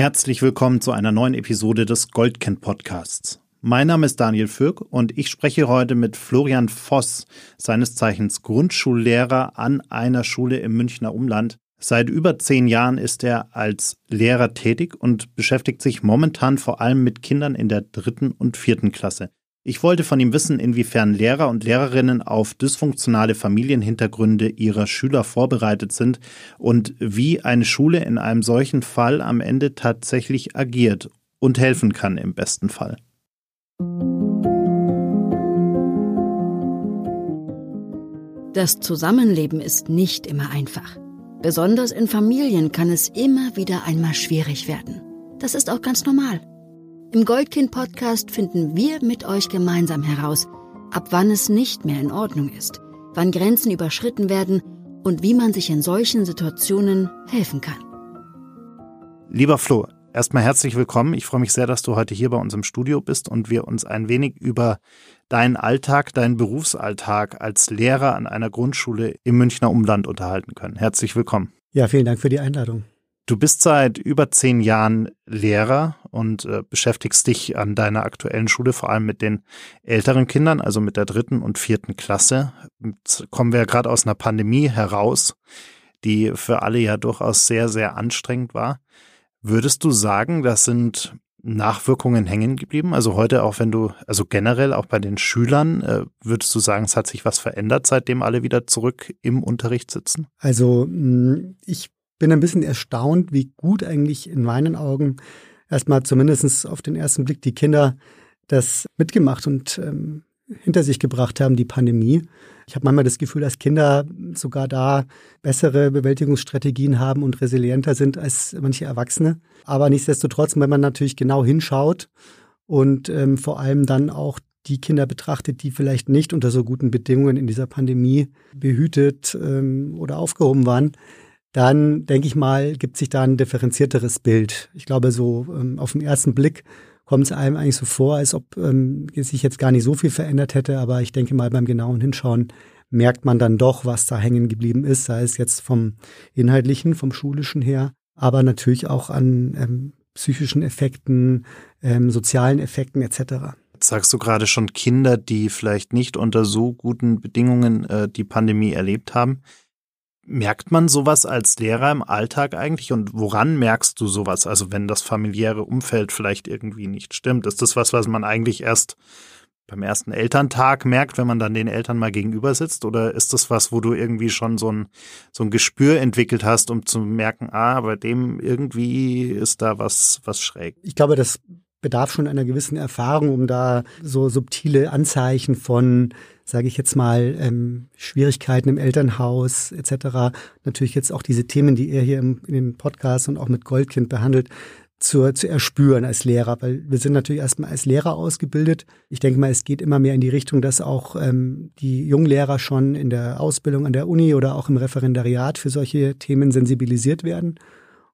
Herzlich willkommen zu einer neuen Episode des Goldkind Podcasts. Mein Name ist Daniel Fürk und ich spreche heute mit Florian Voss, seines Zeichens Grundschullehrer an einer Schule im Münchner Umland. Seit über zehn Jahren ist er als Lehrer tätig und beschäftigt sich momentan vor allem mit Kindern in der dritten und vierten Klasse. Ich wollte von ihm wissen, inwiefern Lehrer und Lehrerinnen auf dysfunktionale Familienhintergründe ihrer Schüler vorbereitet sind und wie eine Schule in einem solchen Fall am Ende tatsächlich agiert und helfen kann im besten Fall. Das Zusammenleben ist nicht immer einfach. Besonders in Familien kann es immer wieder einmal schwierig werden. Das ist auch ganz normal. Im Goldkind-Podcast finden wir mit euch gemeinsam heraus, ab wann es nicht mehr in Ordnung ist, wann Grenzen überschritten werden und wie man sich in solchen Situationen helfen kann. Lieber Flo, erstmal herzlich willkommen. Ich freue mich sehr, dass du heute hier bei uns im Studio bist und wir uns ein wenig über deinen Alltag, deinen Berufsalltag als Lehrer an einer Grundschule im Münchner Umland unterhalten können. Herzlich willkommen. Ja, vielen Dank für die Einladung. Du bist seit über zehn Jahren Lehrer und äh, beschäftigst dich an deiner aktuellen Schule vor allem mit den älteren Kindern, also mit der dritten und vierten Klasse. Jetzt kommen wir ja gerade aus einer Pandemie heraus, die für alle ja durchaus sehr, sehr anstrengend war. Würdest du sagen, das sind Nachwirkungen hängen geblieben? Also heute auch wenn du, also generell auch bei den Schülern, äh, würdest du sagen, es hat sich was verändert, seitdem alle wieder zurück im Unterricht sitzen? Also ich bin ein bisschen erstaunt, wie gut eigentlich in meinen Augen erstmal zumindest auf den ersten Blick die Kinder das mitgemacht und ähm, hinter sich gebracht haben, die Pandemie. Ich habe manchmal das Gefühl, dass Kinder sogar da bessere Bewältigungsstrategien haben und resilienter sind als manche Erwachsene. Aber nichtsdestotrotz, wenn man natürlich genau hinschaut und ähm, vor allem dann auch die Kinder betrachtet, die vielleicht nicht unter so guten Bedingungen in dieser Pandemie behütet ähm, oder aufgehoben waren, dann denke ich mal, gibt sich da ein differenzierteres Bild. Ich glaube, so ähm, auf den ersten Blick kommt es einem eigentlich so vor, als ob ähm, sich jetzt gar nicht so viel verändert hätte, aber ich denke mal beim genauen Hinschauen merkt man dann doch, was da hängen geblieben ist, sei es jetzt vom inhaltlichen, vom schulischen her, aber natürlich auch an ähm, psychischen Effekten, ähm, sozialen Effekten etc. sagst du gerade schon Kinder, die vielleicht nicht unter so guten Bedingungen äh, die Pandemie erlebt haben. Merkt man sowas als Lehrer im Alltag eigentlich und woran merkst du sowas? Also wenn das familiäre Umfeld vielleicht irgendwie nicht stimmt, ist das was, was man eigentlich erst beim ersten Elterntag merkt, wenn man dann den Eltern mal gegenüber sitzt? Oder ist das was, wo du irgendwie schon so ein, so ein Gespür entwickelt hast, um zu merken, ah, bei dem irgendwie ist da was, was schräg? Ich glaube, das bedarf schon einer gewissen Erfahrung, um da so subtile Anzeichen von sage ich jetzt mal, ähm, Schwierigkeiten im Elternhaus etc. Natürlich jetzt auch diese Themen, die er hier im, in dem Podcast und auch mit Goldkind behandelt, zu, zu erspüren als Lehrer, weil wir sind natürlich erstmal als Lehrer ausgebildet. Ich denke mal, es geht immer mehr in die Richtung, dass auch ähm, die Junglehrer schon in der Ausbildung an der Uni oder auch im Referendariat für solche Themen sensibilisiert werden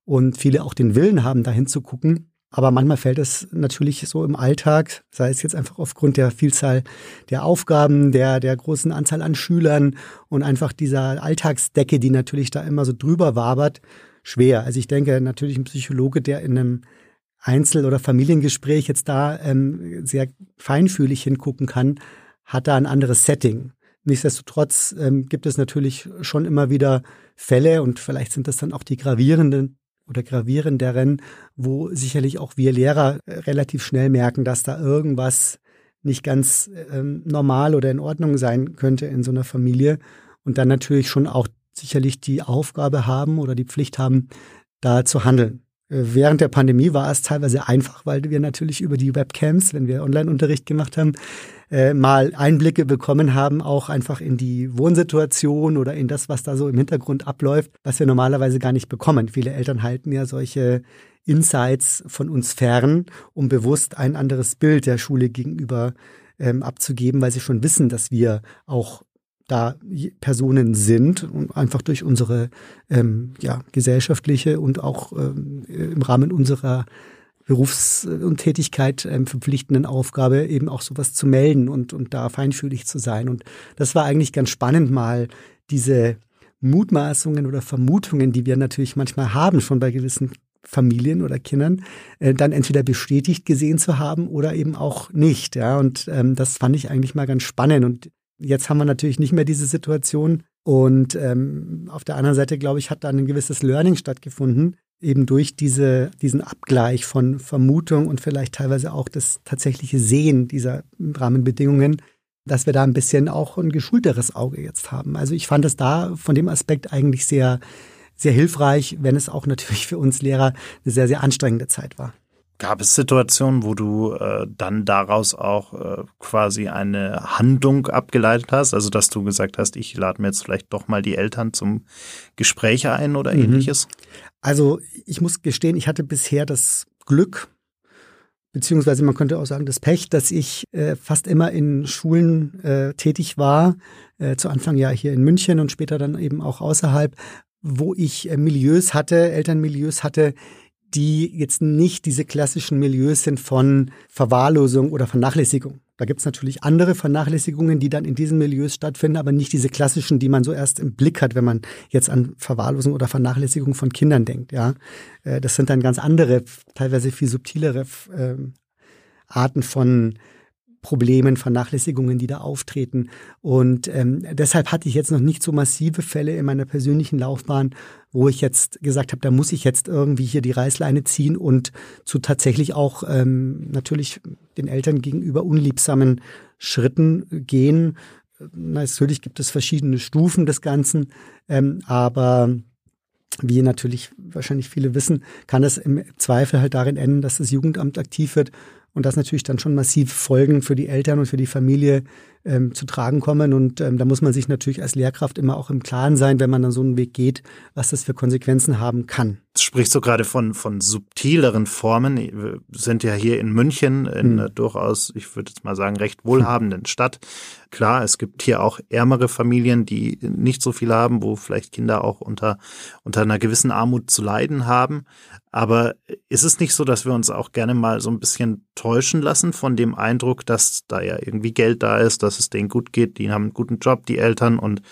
und viele auch den Willen haben, dahin zu gucken. Aber manchmal fällt es natürlich so im Alltag, sei es jetzt einfach aufgrund der Vielzahl der Aufgaben, der, der großen Anzahl an Schülern und einfach dieser Alltagsdecke, die natürlich da immer so drüber wabert, schwer. Also ich denke natürlich ein Psychologe, der in einem Einzel- oder Familiengespräch jetzt da ähm, sehr feinfühlig hingucken kann, hat da ein anderes Setting. Nichtsdestotrotz ähm, gibt es natürlich schon immer wieder Fälle und vielleicht sind das dann auch die gravierenden oder gravierenderen, wo sicherlich auch wir Lehrer äh, relativ schnell merken, dass da irgendwas nicht ganz ähm, normal oder in Ordnung sein könnte in so einer Familie und dann natürlich schon auch sicherlich die Aufgabe haben oder die Pflicht haben, da zu handeln. Äh, während der Pandemie war es teilweise einfach, weil wir natürlich über die Webcams, wenn wir Online-Unterricht gemacht haben, äh, mal Einblicke bekommen haben, auch einfach in die Wohnsituation oder in das, was da so im Hintergrund abläuft, was wir normalerweise gar nicht bekommen. Viele Eltern halten ja solche Insights von uns fern, um bewusst ein anderes Bild der Schule gegenüber ähm, abzugeben, weil sie schon wissen, dass wir auch da Personen sind und einfach durch unsere ähm, ja, gesellschaftliche und auch ähm, im Rahmen unserer Berufs- und Tätigkeit ähm, verpflichtenden Aufgabe, eben auch sowas zu melden und, und da feinfühlig zu sein. Und das war eigentlich ganz spannend, mal diese Mutmaßungen oder Vermutungen, die wir natürlich manchmal haben, schon bei gewissen Familien oder Kindern äh, dann entweder bestätigt gesehen zu haben oder eben auch nicht. Ja, und ähm, das fand ich eigentlich mal ganz spannend. Und jetzt haben wir natürlich nicht mehr diese Situation. Und ähm, auf der anderen Seite, glaube ich, hat da ein gewisses Learning stattgefunden, eben durch diese, diesen Abgleich von Vermutung und vielleicht teilweise auch das tatsächliche Sehen dieser Rahmenbedingungen, dass wir da ein bisschen auch ein geschulteres Auge jetzt haben. Also ich fand es da von dem Aspekt eigentlich sehr, sehr hilfreich, wenn es auch natürlich für uns Lehrer eine sehr, sehr anstrengende Zeit war. Gab es Situationen, wo du äh, dann daraus auch äh, quasi eine Handlung abgeleitet hast? Also, dass du gesagt hast, ich lade mir jetzt vielleicht doch mal die Eltern zum Gespräch ein oder mhm. ähnliches? Also, ich muss gestehen, ich hatte bisher das Glück, beziehungsweise man könnte auch sagen das Pech, dass ich äh, fast immer in Schulen äh, tätig war, äh, zu Anfang ja hier in München und später dann eben auch außerhalb, wo ich äh, Milieus hatte, Elternmilieus hatte, die jetzt nicht diese klassischen Milieus sind von Verwahrlosung oder Vernachlässigung. Da gibt es natürlich andere Vernachlässigungen, die dann in diesen Milieus stattfinden, aber nicht diese klassischen, die man so erst im Blick hat, wenn man jetzt an Verwahrlosung oder Vernachlässigung von Kindern denkt. Ja, äh, das sind dann ganz andere, teilweise viel subtilere ähm, Arten von Problemen, Vernachlässigungen, die da auftreten. Und ähm, deshalb hatte ich jetzt noch nicht so massive Fälle in meiner persönlichen Laufbahn, wo ich jetzt gesagt habe, da muss ich jetzt irgendwie hier die Reißleine ziehen und zu tatsächlich auch ähm, natürlich den Eltern gegenüber unliebsamen Schritten gehen. Natürlich gibt es verschiedene Stufen des Ganzen, ähm, aber wie natürlich wahrscheinlich viele wissen, kann es im Zweifel halt darin enden, dass das Jugendamt aktiv wird und das natürlich dann schon massiv Folgen für die Eltern und für die Familie ähm, zu tragen kommen. Und ähm, da muss man sich natürlich als Lehrkraft immer auch im Klaren sein, wenn man dann so einen Weg geht, was das für Konsequenzen haben kann. Sprichst du gerade von, von subtileren Formen? Wir sind ja hier in München, in hm. einer durchaus, ich würde jetzt mal sagen, recht wohlhabenden Stadt. Klar, es gibt hier auch ärmere Familien, die nicht so viel haben, wo vielleicht Kinder auch unter, unter einer gewissen Armut zu leiden haben. Aber ist es nicht so, dass wir uns auch gerne mal so ein bisschen täuschen lassen von dem Eindruck, dass da ja irgendwie Geld da ist, dass es denen gut geht, die haben einen guten Job, die Eltern und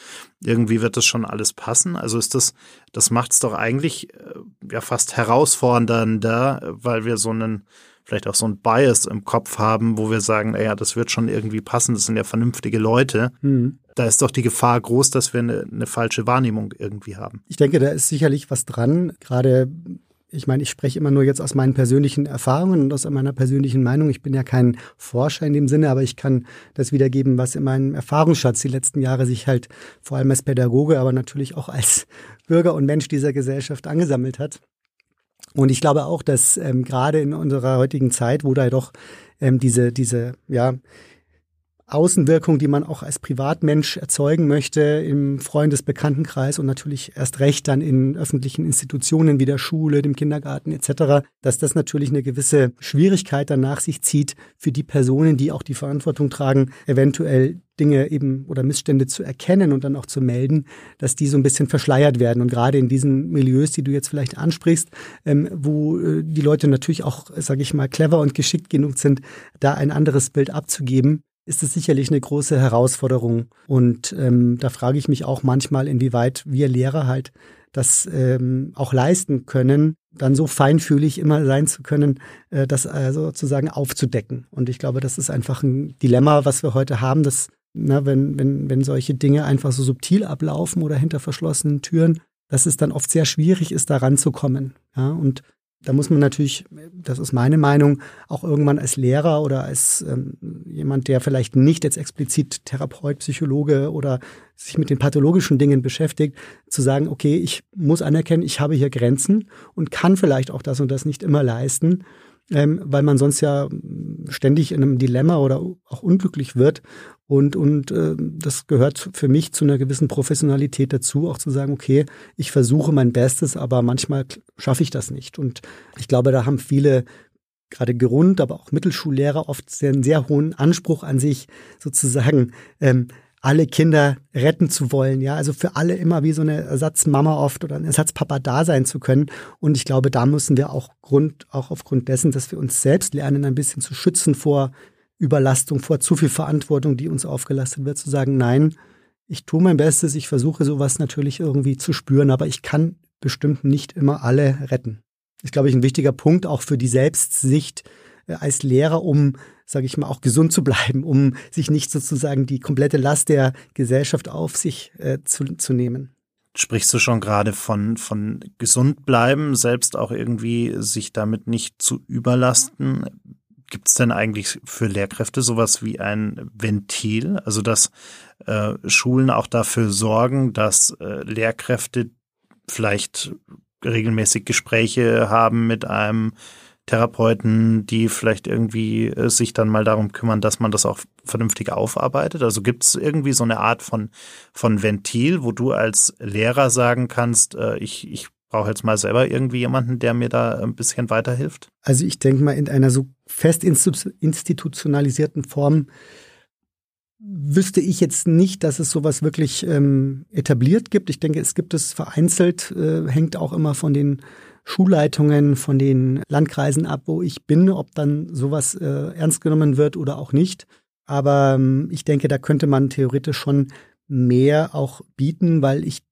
irgendwie wird das schon alles passen? Also ist das, das macht es doch eigentlich äh, ja fast herausfordernder, weil wir so einen, vielleicht auch so ein Bias im Kopf haben, wo wir sagen, naja, das wird schon irgendwie passen, das sind ja vernünftige Leute. Mhm. Da ist doch die Gefahr groß, dass wir eine, eine falsche Wahrnehmung irgendwie haben. Ich denke, da ist sicherlich was dran. Gerade ich meine, ich spreche immer nur jetzt aus meinen persönlichen Erfahrungen und aus meiner persönlichen Meinung. Ich bin ja kein Forscher in dem Sinne, aber ich kann das wiedergeben, was in meinem Erfahrungsschatz die letzten Jahre sich halt vor allem als Pädagoge, aber natürlich auch als Bürger und Mensch dieser Gesellschaft angesammelt hat. Und ich glaube auch, dass ähm, gerade in unserer heutigen Zeit, wo da doch ähm, diese, diese, ja, Außenwirkung, die man auch als Privatmensch erzeugen möchte im Freundesbekanntenkreis und natürlich erst recht dann in öffentlichen Institutionen wie der Schule, dem Kindergarten etc., dass das natürlich eine gewisse Schwierigkeit danach sich zieht für die Personen, die auch die Verantwortung tragen, eventuell Dinge eben oder Missstände zu erkennen und dann auch zu melden, dass die so ein bisschen verschleiert werden. Und gerade in diesen Milieus, die du jetzt vielleicht ansprichst, ähm, wo äh, die Leute natürlich auch, sage ich mal, clever und geschickt genug sind, da ein anderes Bild abzugeben, ist es sicherlich eine große Herausforderung. Und ähm, da frage ich mich auch manchmal, inwieweit wir Lehrer halt das ähm, auch leisten können, dann so feinfühlig immer sein zu können, äh, das äh, sozusagen aufzudecken. Und ich glaube, das ist einfach ein Dilemma, was wir heute haben, dass na, wenn, wenn, wenn solche Dinge einfach so subtil ablaufen oder hinter verschlossenen Türen, dass es dann oft sehr schwierig ist, da ranzukommen. Ja, und da muss man natürlich, das ist meine Meinung, auch irgendwann als Lehrer oder als ähm, jemand, der vielleicht nicht jetzt explizit Therapeut, Psychologe oder sich mit den pathologischen Dingen beschäftigt, zu sagen, okay, ich muss anerkennen, ich habe hier Grenzen und kann vielleicht auch das und das nicht immer leisten ähm, weil man sonst ja ständig in einem Dilemma oder auch unglücklich wird. Und, und äh, das gehört für mich zu einer gewissen Professionalität dazu, auch zu sagen, okay, ich versuche mein Bestes, aber manchmal schaffe ich das nicht. Und ich glaube, da haben viele gerade Grund, aber auch Mittelschullehrer oft einen sehr hohen Anspruch an sich, sozusagen ähm, alle Kinder retten zu wollen, ja, also für alle immer wie so eine Ersatzmama oft oder ein Ersatzpapa da sein zu können. Und ich glaube, da müssen wir auch Grund, auch aufgrund dessen, dass wir uns selbst lernen, ein bisschen zu schützen vor Überlastung, vor zu viel Verantwortung, die uns aufgelastet wird, zu sagen, nein, ich tue mein Bestes, ich versuche sowas natürlich irgendwie zu spüren, aber ich kann bestimmt nicht immer alle retten. ist, glaube ich, ein wichtiger Punkt auch für die Selbstsicht als Lehrer, um, sage ich mal, auch gesund zu bleiben, um sich nicht sozusagen die komplette Last der Gesellschaft auf sich äh, zu, zu nehmen. Sprichst du schon gerade von, von gesund bleiben, selbst auch irgendwie sich damit nicht zu überlasten? Gibt es denn eigentlich für Lehrkräfte sowas wie ein Ventil? Also dass äh, Schulen auch dafür sorgen, dass äh, Lehrkräfte vielleicht regelmäßig Gespräche haben mit einem Therapeuten, die vielleicht irgendwie äh, sich dann mal darum kümmern, dass man das auch vernünftig aufarbeitet? Also gibt es irgendwie so eine Art von, von Ventil, wo du als Lehrer sagen kannst, äh, ich, ich brauche jetzt mal selber irgendwie jemanden, der mir da ein bisschen weiterhilft? Also ich denke mal, in einer so fest institutionalisierten Form wüsste ich jetzt nicht, dass es sowas wirklich ähm, etabliert gibt. Ich denke, es gibt es vereinzelt, äh, hängt auch immer von den Schulleitungen von den Landkreisen ab, wo ich bin, ob dann sowas äh, ernst genommen wird oder auch nicht. Aber ähm, ich denke, da könnte man theoretisch schon mehr auch bieten, weil ich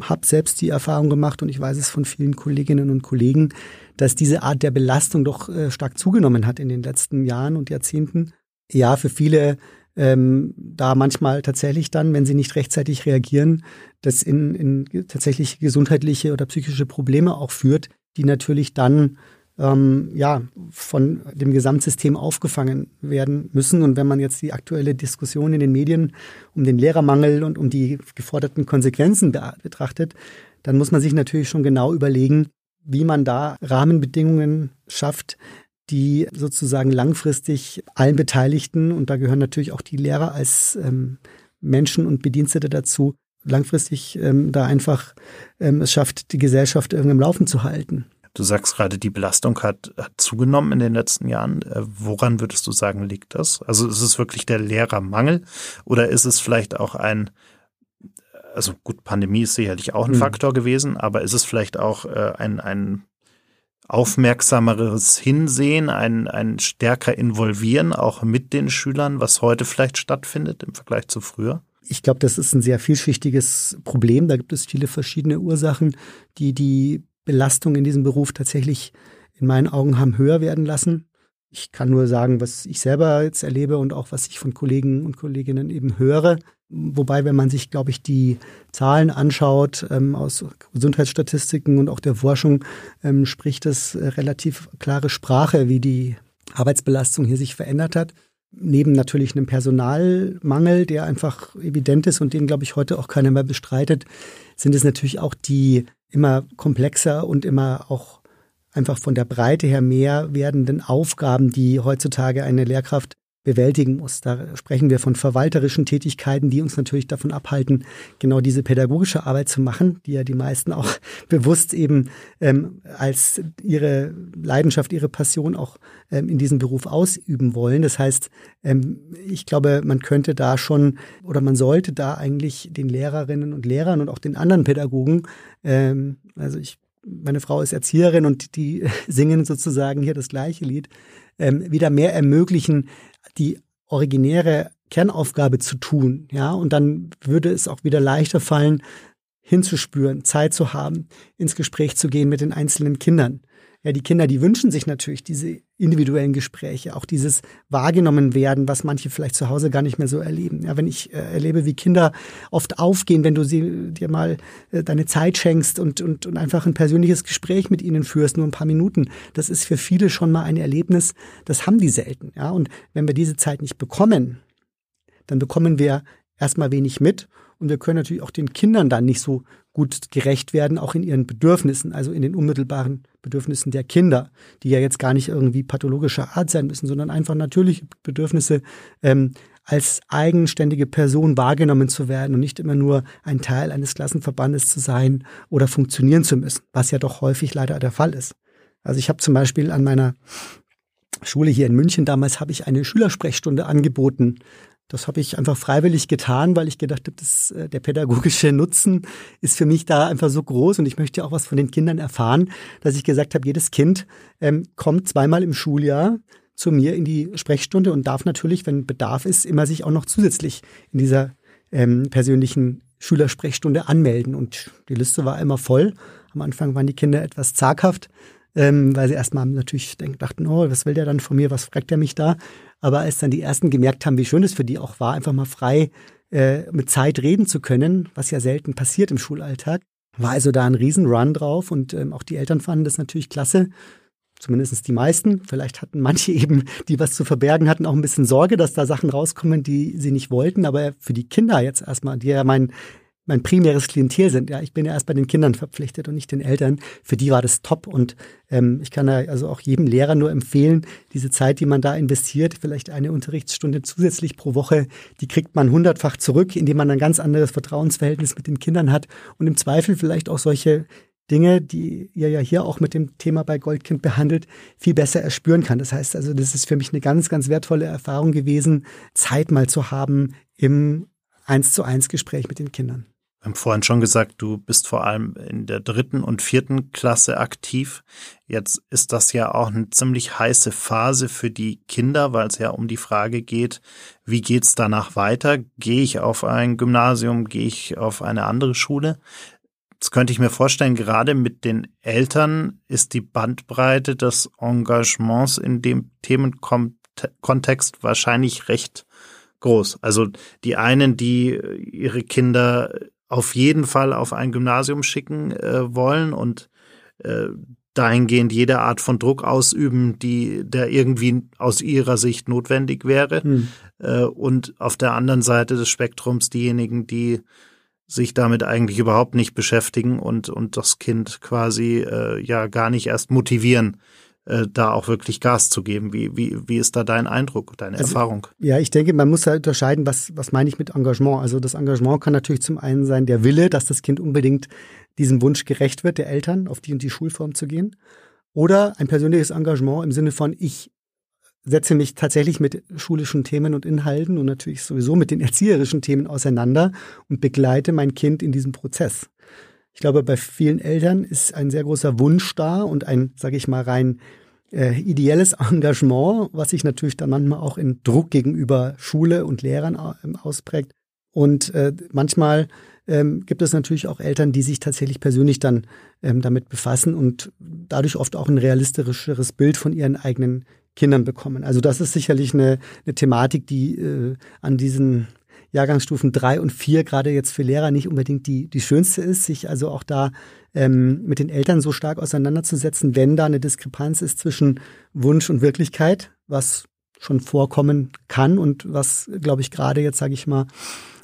habe selbst die Erfahrung gemacht und ich weiß es von vielen Kolleginnen und Kollegen, dass diese Art der Belastung doch äh, stark zugenommen hat in den letzten Jahren und Jahrzehnten. Ja, für viele ähm, da manchmal tatsächlich dann, wenn sie nicht rechtzeitig reagieren, das in, in tatsächlich gesundheitliche oder psychische Probleme auch führt, die natürlich dann ähm, ja von dem Gesamtsystem aufgefangen werden müssen. Und wenn man jetzt die aktuelle Diskussion in den Medien um den Lehrermangel und um die geforderten Konsequenzen betrachtet, dann muss man sich natürlich schon genau überlegen, wie man da Rahmenbedingungen schafft, die sozusagen langfristig allen Beteiligten, und da gehören natürlich auch die Lehrer als ähm, Menschen und Bedienstete dazu, langfristig ähm, da einfach ähm, es schafft, die Gesellschaft irgendwie im Laufen zu halten. Du sagst gerade, die Belastung hat, hat zugenommen in den letzten Jahren. Äh, woran würdest du sagen, liegt das? Also ist es wirklich der Lehrermangel oder ist es vielleicht auch ein, also gut, Pandemie ist sicherlich auch ein mhm. Faktor gewesen, aber ist es vielleicht auch äh, ein, ein aufmerksameres Hinsehen, ein, ein stärker Involvieren auch mit den Schülern, was heute vielleicht stattfindet im Vergleich zu früher? Ich glaube, das ist ein sehr vielschichtiges Problem. Da gibt es viele verschiedene Ursachen, die die Belastung in diesem Beruf tatsächlich in meinen Augen haben höher werden lassen. Ich kann nur sagen, was ich selber jetzt erlebe und auch was ich von Kollegen und Kolleginnen eben höre. Wobei, wenn man sich, glaube ich, die Zahlen anschaut ähm, aus Gesundheitsstatistiken und auch der Forschung, ähm, spricht das äh, relativ klare Sprache, wie die Arbeitsbelastung hier sich verändert hat. Neben natürlich einem Personalmangel, der einfach evident ist und den, glaube ich, heute auch keiner mehr bestreitet, sind es natürlich auch die immer komplexer und immer auch einfach von der Breite her mehr werdenden Aufgaben, die heutzutage eine Lehrkraft bewältigen muss. Da sprechen wir von verwalterischen Tätigkeiten, die uns natürlich davon abhalten, genau diese pädagogische Arbeit zu machen, die ja die meisten auch bewusst eben ähm, als ihre Leidenschaft, ihre Passion auch ähm, in diesem Beruf ausüben wollen. Das heißt, ähm, ich glaube, man könnte da schon oder man sollte da eigentlich den Lehrerinnen und Lehrern und auch den anderen Pädagogen, ähm, also ich meine Frau ist Erzieherin und die singen sozusagen hier das gleiche Lied, ähm, wieder mehr ermöglichen, die originäre Kernaufgabe zu tun, ja, und dann würde es auch wieder leichter fallen, hinzuspüren, Zeit zu haben, ins Gespräch zu gehen mit den einzelnen Kindern ja, die Kinder, die wünschen sich natürlich diese individuellen Gespräche, auch dieses wahrgenommen werden, was manche vielleicht zu Hause gar nicht mehr so erleben. Ja, wenn ich äh, erlebe, wie Kinder oft aufgehen, wenn du sie dir mal äh, deine Zeit schenkst und, und, und einfach ein persönliches Gespräch mit ihnen führst, nur ein paar Minuten, das ist für viele schon mal ein Erlebnis, das haben die selten. Ja, und wenn wir diese Zeit nicht bekommen, dann bekommen wir erstmal wenig mit und wir können natürlich auch den Kindern dann nicht so gut gerecht werden, auch in ihren Bedürfnissen, also in den unmittelbaren Bedürfnissen der Kinder, die ja jetzt gar nicht irgendwie pathologischer Art sein müssen, sondern einfach natürliche Bedürfnisse ähm, als eigenständige Person wahrgenommen zu werden und nicht immer nur ein Teil eines Klassenverbandes zu sein oder funktionieren zu müssen, was ja doch häufig leider der Fall ist. Also ich habe zum Beispiel an meiner Schule hier in München damals habe ich eine Schülersprechstunde angeboten das habe ich einfach freiwillig getan, weil ich gedacht habe, äh, der pädagogische Nutzen ist für mich da einfach so groß und ich möchte auch was von den Kindern erfahren, dass ich gesagt habe, jedes Kind ähm, kommt zweimal im Schuljahr zu mir in die Sprechstunde und darf natürlich, wenn Bedarf ist, immer sich auch noch zusätzlich in dieser ähm, persönlichen Schülersprechstunde anmelden. Und die Liste war immer voll. Am Anfang waren die Kinder etwas zaghaft, ähm, weil sie erstmal natürlich dachten, oh, was will der dann von mir, was fragt er mich da? Aber als dann die ersten gemerkt haben, wie schön es für die auch war, einfach mal frei äh, mit Zeit reden zu können, was ja selten passiert im Schulalltag, war also da ein Riesenrun drauf und ähm, auch die Eltern fanden das natürlich klasse. Zumindest die meisten. Vielleicht hatten manche eben, die was zu verbergen hatten, auch ein bisschen Sorge, dass da Sachen rauskommen, die sie nicht wollten. Aber für die Kinder jetzt erstmal, die ja mein mein primäres Klientel sind. Ja, ich bin ja erst bei den Kindern verpflichtet und nicht den Eltern. Für die war das top und ähm, ich kann da also auch jedem Lehrer nur empfehlen, diese Zeit, die man da investiert, vielleicht eine Unterrichtsstunde zusätzlich pro Woche, die kriegt man hundertfach zurück, indem man ein ganz anderes Vertrauensverhältnis mit den Kindern hat und im Zweifel vielleicht auch solche Dinge, die ihr ja hier auch mit dem Thema bei Goldkind behandelt, viel besser erspüren kann. Das heißt also, das ist für mich eine ganz, ganz wertvolle Erfahrung gewesen, Zeit mal zu haben im eins zu eins Gespräch mit den Kindern. Wir haben vorhin schon gesagt, du bist vor allem in der dritten und vierten Klasse aktiv. Jetzt ist das ja auch eine ziemlich heiße Phase für die Kinder, weil es ja um die Frage geht, wie geht's danach weiter? Gehe ich auf ein Gymnasium? Gehe ich auf eine andere Schule? Jetzt könnte ich mir vorstellen, gerade mit den Eltern ist die Bandbreite des Engagements in dem Themenkontext wahrscheinlich recht groß. Also die einen, die ihre Kinder auf jeden Fall auf ein Gymnasium schicken äh, wollen und äh, dahingehend jede Art von Druck ausüben, die der irgendwie aus ihrer Sicht notwendig wäre. Hm. Äh, und auf der anderen Seite des Spektrums diejenigen, die sich damit eigentlich überhaupt nicht beschäftigen und, und das Kind quasi äh, ja gar nicht erst motivieren, äh, da auch wirklich Gas zu geben. Wie, wie, wie ist da dein Eindruck, deine also, Erfahrung? Ja, ich denke, man muss halt unterscheiden, was, was meine ich mit Engagement. Also das Engagement kann natürlich zum einen sein der Wille, dass das Kind unbedingt diesem Wunsch gerecht wird, der Eltern, auf die und die Schulform zu gehen. Oder ein persönliches Engagement im Sinne von, ich setze mich tatsächlich mit schulischen Themen und Inhalten und natürlich sowieso mit den erzieherischen Themen auseinander und begleite mein Kind in diesem Prozess. Ich glaube, bei vielen Eltern ist ein sehr großer Wunsch da und ein, sage ich mal, rein äh, ideelles Engagement, was sich natürlich dann manchmal auch in Druck gegenüber Schule und Lehrern äh, ausprägt. Und äh, manchmal ähm, gibt es natürlich auch Eltern, die sich tatsächlich persönlich dann ähm, damit befassen und dadurch oft auch ein realistischeres Bild von ihren eigenen Kindern bekommen. Also das ist sicherlich eine, eine Thematik, die äh, an diesen Jahrgangsstufen drei und vier gerade jetzt für Lehrer nicht unbedingt die, die schönste ist, sich also auch da ähm, mit den Eltern so stark auseinanderzusetzen, wenn da eine Diskrepanz ist zwischen Wunsch und Wirklichkeit, was schon vorkommen kann und was, glaube ich, gerade jetzt, sage ich mal,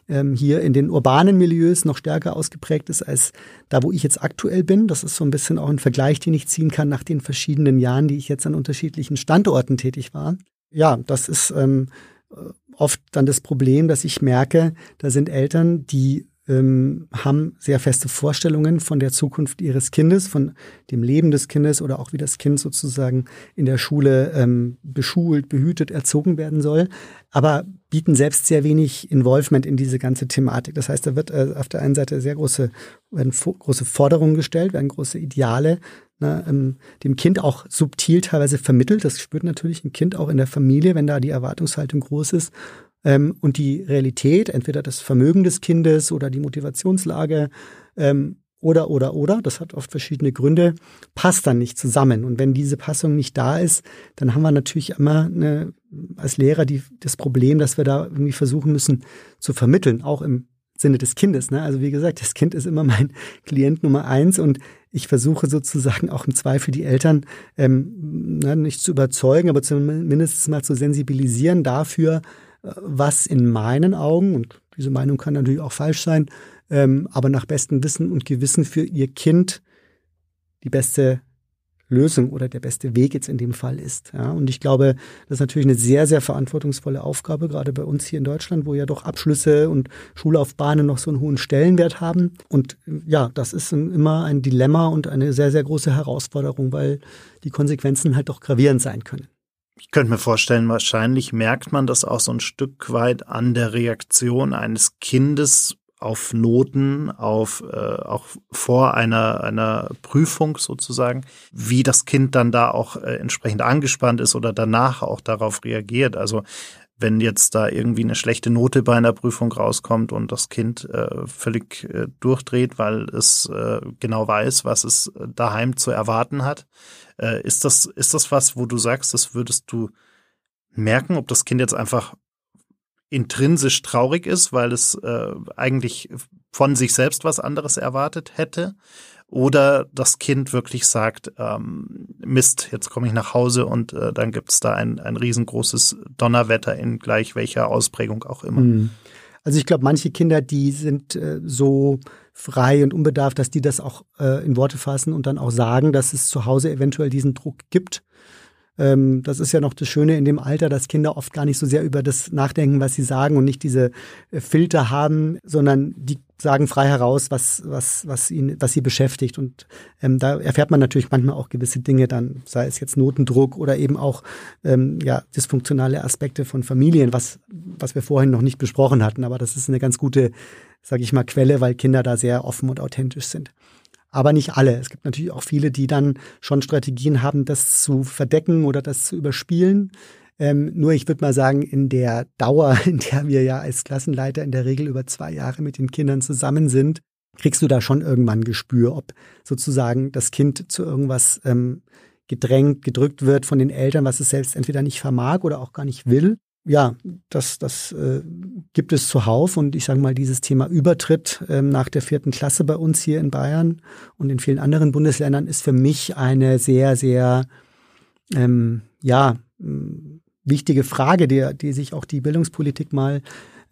ähm, hier in den urbanen Milieus noch stärker ausgeprägt ist als da, wo ich jetzt aktuell bin. Das ist so ein bisschen auch ein Vergleich, den ich ziehen kann nach den verschiedenen Jahren, die ich jetzt an unterschiedlichen Standorten tätig war. Ja, das ist ähm, oft dann das Problem, dass ich merke, da sind Eltern, die ähm, haben sehr feste Vorstellungen von der Zukunft ihres Kindes, von dem Leben des Kindes oder auch wie das Kind sozusagen in der Schule ähm, beschult, behütet, erzogen werden soll, aber bieten selbst sehr wenig Involvement in diese ganze Thematik. Das heißt, da wird äh, auf der einen Seite sehr große, werden große Forderungen gestellt, werden große Ideale ne, ähm, dem Kind auch subtil teilweise vermittelt. Das spürt natürlich ein Kind auch in der Familie, wenn da die Erwartungshaltung groß ist. Ähm, und die Realität, entweder das Vermögen des Kindes oder die Motivationslage ähm, oder, oder, oder, das hat oft verschiedene Gründe, passt dann nicht zusammen. Und wenn diese Passung nicht da ist, dann haben wir natürlich immer eine, als Lehrer die, das Problem, dass wir da irgendwie versuchen müssen zu vermitteln, auch im Sinne des Kindes. Ne? Also wie gesagt, das Kind ist immer mein Klient Nummer eins und ich versuche sozusagen auch im Zweifel die Eltern ähm, ne, nicht zu überzeugen, aber zumindest mal zu sensibilisieren dafür, äh, was in meinen Augen, und diese Meinung kann natürlich auch falsch sein, ähm, aber nach bestem Wissen und Gewissen für ihr Kind die beste Lösung oder der beste Weg jetzt in dem Fall ist. Ja, und ich glaube, das ist natürlich eine sehr, sehr verantwortungsvolle Aufgabe, gerade bei uns hier in Deutschland, wo ja doch Abschlüsse und Schullaufbahnen noch so einen hohen Stellenwert haben. Und ja, das ist immer ein Dilemma und eine sehr, sehr große Herausforderung, weil die Konsequenzen halt doch gravierend sein können. Ich könnte mir vorstellen, wahrscheinlich merkt man das auch so ein Stück weit an der Reaktion eines Kindes auf Noten, auf äh, auch vor einer einer Prüfung sozusagen, wie das Kind dann da auch äh, entsprechend angespannt ist oder danach auch darauf reagiert. Also wenn jetzt da irgendwie eine schlechte Note bei einer Prüfung rauskommt und das Kind äh, völlig äh, durchdreht, weil es äh, genau weiß, was es daheim zu erwarten hat. Äh, ist das, ist das was, wo du sagst, das würdest du merken, ob das Kind jetzt einfach intrinsisch traurig ist, weil es äh, eigentlich von sich selbst was anderes erwartet hätte? Oder das Kind wirklich sagt, ähm, Mist, jetzt komme ich nach Hause und äh, dann gibt es da ein, ein riesengroßes Donnerwetter in gleich welcher Ausprägung auch immer. Hm. Also ich glaube, manche Kinder, die sind äh, so frei und unbedarft, dass die das auch äh, in Worte fassen und dann auch sagen, dass es zu Hause eventuell diesen Druck gibt. Ähm, das ist ja noch das Schöne in dem Alter, dass Kinder oft gar nicht so sehr über das nachdenken, was sie sagen und nicht diese äh, Filter haben, sondern die sagen frei heraus, was, was, was, ihn, was sie beschäftigt. Und ähm, da erfährt man natürlich manchmal auch gewisse Dinge dann, sei es jetzt Notendruck oder eben auch ähm, ja, dysfunktionale Aspekte von Familien, was, was wir vorhin noch nicht besprochen hatten. Aber das ist eine ganz gute, sage ich mal, Quelle, weil Kinder da sehr offen und authentisch sind aber nicht alle. Es gibt natürlich auch viele, die dann schon Strategien haben, das zu verdecken oder das zu überspielen. Ähm, nur ich würde mal sagen, in der Dauer, in der wir ja als Klassenleiter in der Regel über zwei Jahre mit den Kindern zusammen sind, kriegst du da schon irgendwann ein Gespür, ob sozusagen das Kind zu irgendwas ähm, gedrängt, gedrückt wird von den Eltern, was es selbst entweder nicht vermag oder auch gar nicht will ja, das, das äh, gibt es zuhauf. Und ich sage mal, dieses Thema Übertritt ähm, nach der vierten Klasse bei uns hier in Bayern und in vielen anderen Bundesländern ist für mich eine sehr, sehr, ähm, ja, wichtige Frage, die, die sich auch die Bildungspolitik mal,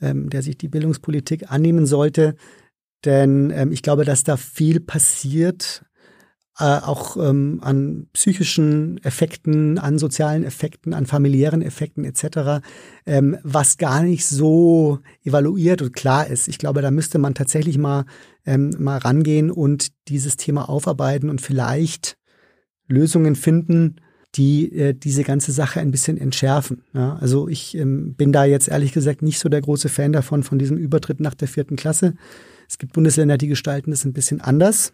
ähm, der sich die Bildungspolitik annehmen sollte. Denn ähm, ich glaube, dass da viel passiert, äh, auch ähm, an psychischen Effekten, an sozialen Effekten, an familiären Effekten etc., ähm, was gar nicht so evaluiert und klar ist. Ich glaube, da müsste man tatsächlich mal, ähm, mal rangehen und dieses Thema aufarbeiten und vielleicht Lösungen finden, die äh, diese ganze Sache ein bisschen entschärfen. Ja, also ich ähm, bin da jetzt ehrlich gesagt nicht so der große Fan davon, von diesem Übertritt nach der vierten Klasse. Es gibt Bundesländer, die gestalten das ein bisschen anders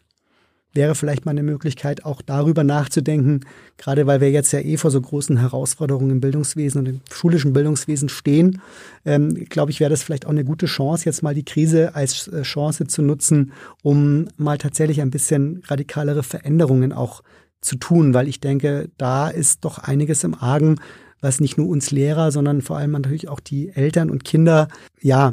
wäre vielleicht mal eine Möglichkeit, auch darüber nachzudenken, gerade weil wir jetzt ja eh vor so großen Herausforderungen im Bildungswesen und im schulischen Bildungswesen stehen, ähm, glaube ich, wäre das vielleicht auch eine gute Chance, jetzt mal die Krise als äh, Chance zu nutzen, um mal tatsächlich ein bisschen radikalere Veränderungen auch zu tun, weil ich denke, da ist doch einiges im Argen, was nicht nur uns Lehrer, sondern vor allem natürlich auch die Eltern und Kinder, ja,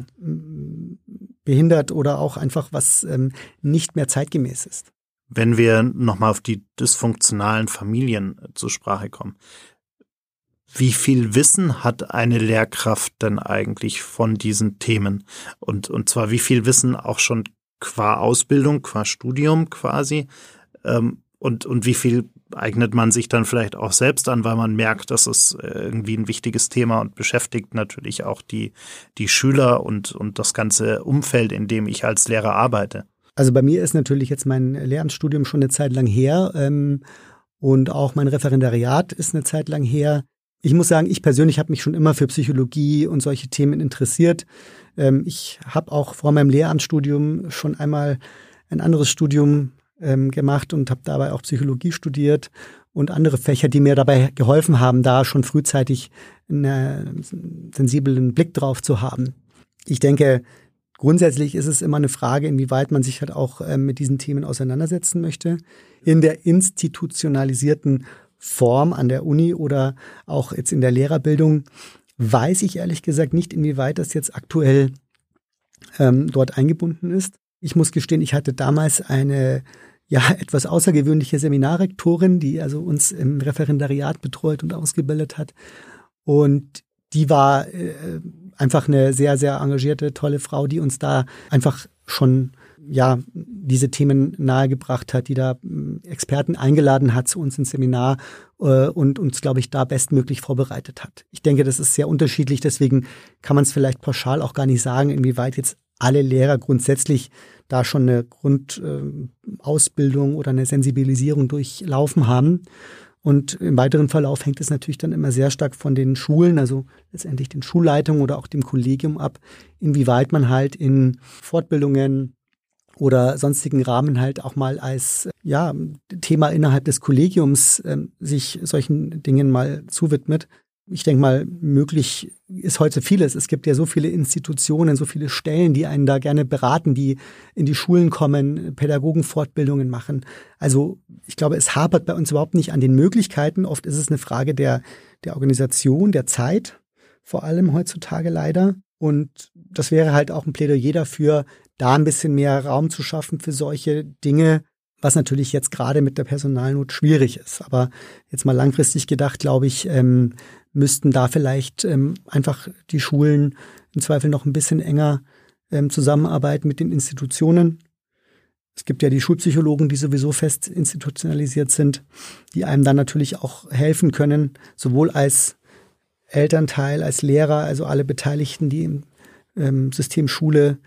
behindert oder auch einfach was ähm, nicht mehr zeitgemäß ist. Wenn wir nochmal auf die dysfunktionalen Familien äh, zur Sprache kommen, wie viel Wissen hat eine Lehrkraft denn eigentlich von diesen Themen? Und, und zwar wie viel Wissen auch schon qua Ausbildung, qua Studium quasi? Ähm, und, und wie viel eignet man sich dann vielleicht auch selbst an, weil man merkt, dass es äh, irgendwie ein wichtiges Thema und beschäftigt natürlich auch die, die Schüler und, und das ganze Umfeld, in dem ich als Lehrer arbeite. Also bei mir ist natürlich jetzt mein Lehramtsstudium schon eine Zeit lang her ähm, und auch mein Referendariat ist eine Zeit lang her. Ich muss sagen, ich persönlich habe mich schon immer für Psychologie und solche Themen interessiert. Ähm, ich habe auch vor meinem Lehramtsstudium schon einmal ein anderes Studium ähm, gemacht und habe dabei auch Psychologie studiert und andere Fächer, die mir dabei geholfen haben, da schon frühzeitig einen sensiblen Blick drauf zu haben. Ich denke, Grundsätzlich ist es immer eine Frage, inwieweit man sich halt auch äh, mit diesen Themen auseinandersetzen möchte. In der institutionalisierten Form an der Uni oder auch jetzt in der Lehrerbildung weiß ich ehrlich gesagt nicht, inwieweit das jetzt aktuell ähm, dort eingebunden ist. Ich muss gestehen, ich hatte damals eine ja etwas außergewöhnliche Seminarrektorin, die also uns im Referendariat betreut und ausgebildet hat. Und die war äh, einfach eine sehr, sehr engagierte, tolle Frau, die uns da einfach schon ja, diese Themen nahegebracht hat, die da hm, Experten eingeladen hat zu uns ins Seminar äh, und uns, glaube ich, da bestmöglich vorbereitet hat. Ich denke, das ist sehr unterschiedlich, deswegen kann man es vielleicht pauschal auch gar nicht sagen, inwieweit jetzt alle Lehrer grundsätzlich da schon eine Grundausbildung äh, oder eine Sensibilisierung durchlaufen haben. Und im weiteren Verlauf hängt es natürlich dann immer sehr stark von den Schulen, also letztendlich den Schulleitungen oder auch dem Kollegium ab, inwieweit man halt in Fortbildungen oder sonstigen Rahmen halt auch mal als ja, Thema innerhalb des Kollegiums äh, sich solchen Dingen mal zuwidmet. Ich denke mal, möglich ist heute vieles. Es gibt ja so viele Institutionen, so viele Stellen, die einen da gerne beraten, die in die Schulen kommen, Pädagogenfortbildungen machen. Also ich glaube, es hapert bei uns überhaupt nicht an den Möglichkeiten. Oft ist es eine Frage der, der Organisation, der Zeit, vor allem heutzutage leider. Und das wäre halt auch ein Plädoyer dafür, da ein bisschen mehr Raum zu schaffen für solche Dinge, was natürlich jetzt gerade mit der Personalnot schwierig ist. Aber jetzt mal langfristig gedacht, glaube ich, ähm, müssten da vielleicht ähm, einfach die Schulen im Zweifel noch ein bisschen enger ähm, zusammenarbeiten mit den Institutionen. Es gibt ja die Schulpsychologen, die sowieso fest institutionalisiert sind, die einem dann natürlich auch helfen können, sowohl als Elternteil, als Lehrer, also alle Beteiligten, die im ähm, System Schule